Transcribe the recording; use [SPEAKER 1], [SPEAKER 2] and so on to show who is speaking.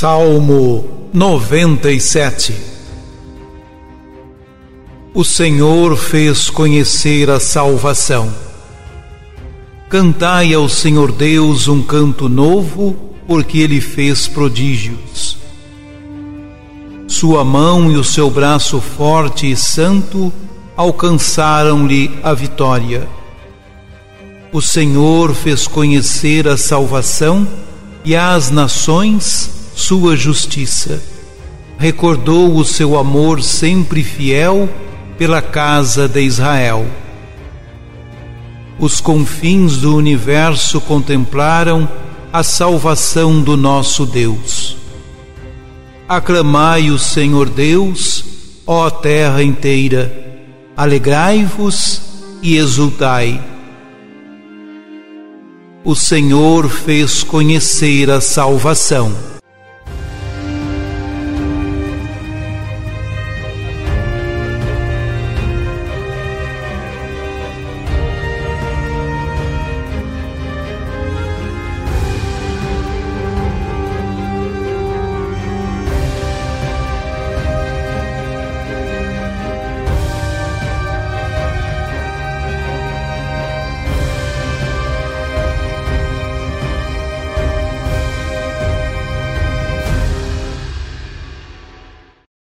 [SPEAKER 1] Salmo 97 O Senhor fez conhecer a salvação. Cantai ao Senhor Deus um canto novo, porque ele fez prodígios. Sua mão e o seu braço forte e santo alcançaram-lhe a vitória. O Senhor fez conhecer a salvação e às nações sua justiça. Recordou o seu amor sempre fiel pela casa de Israel. Os confins do universo contemplaram a salvação do nosso Deus. Aclamai o Senhor Deus, ó terra inteira, alegrai-vos e exultai. O Senhor fez conhecer a salvação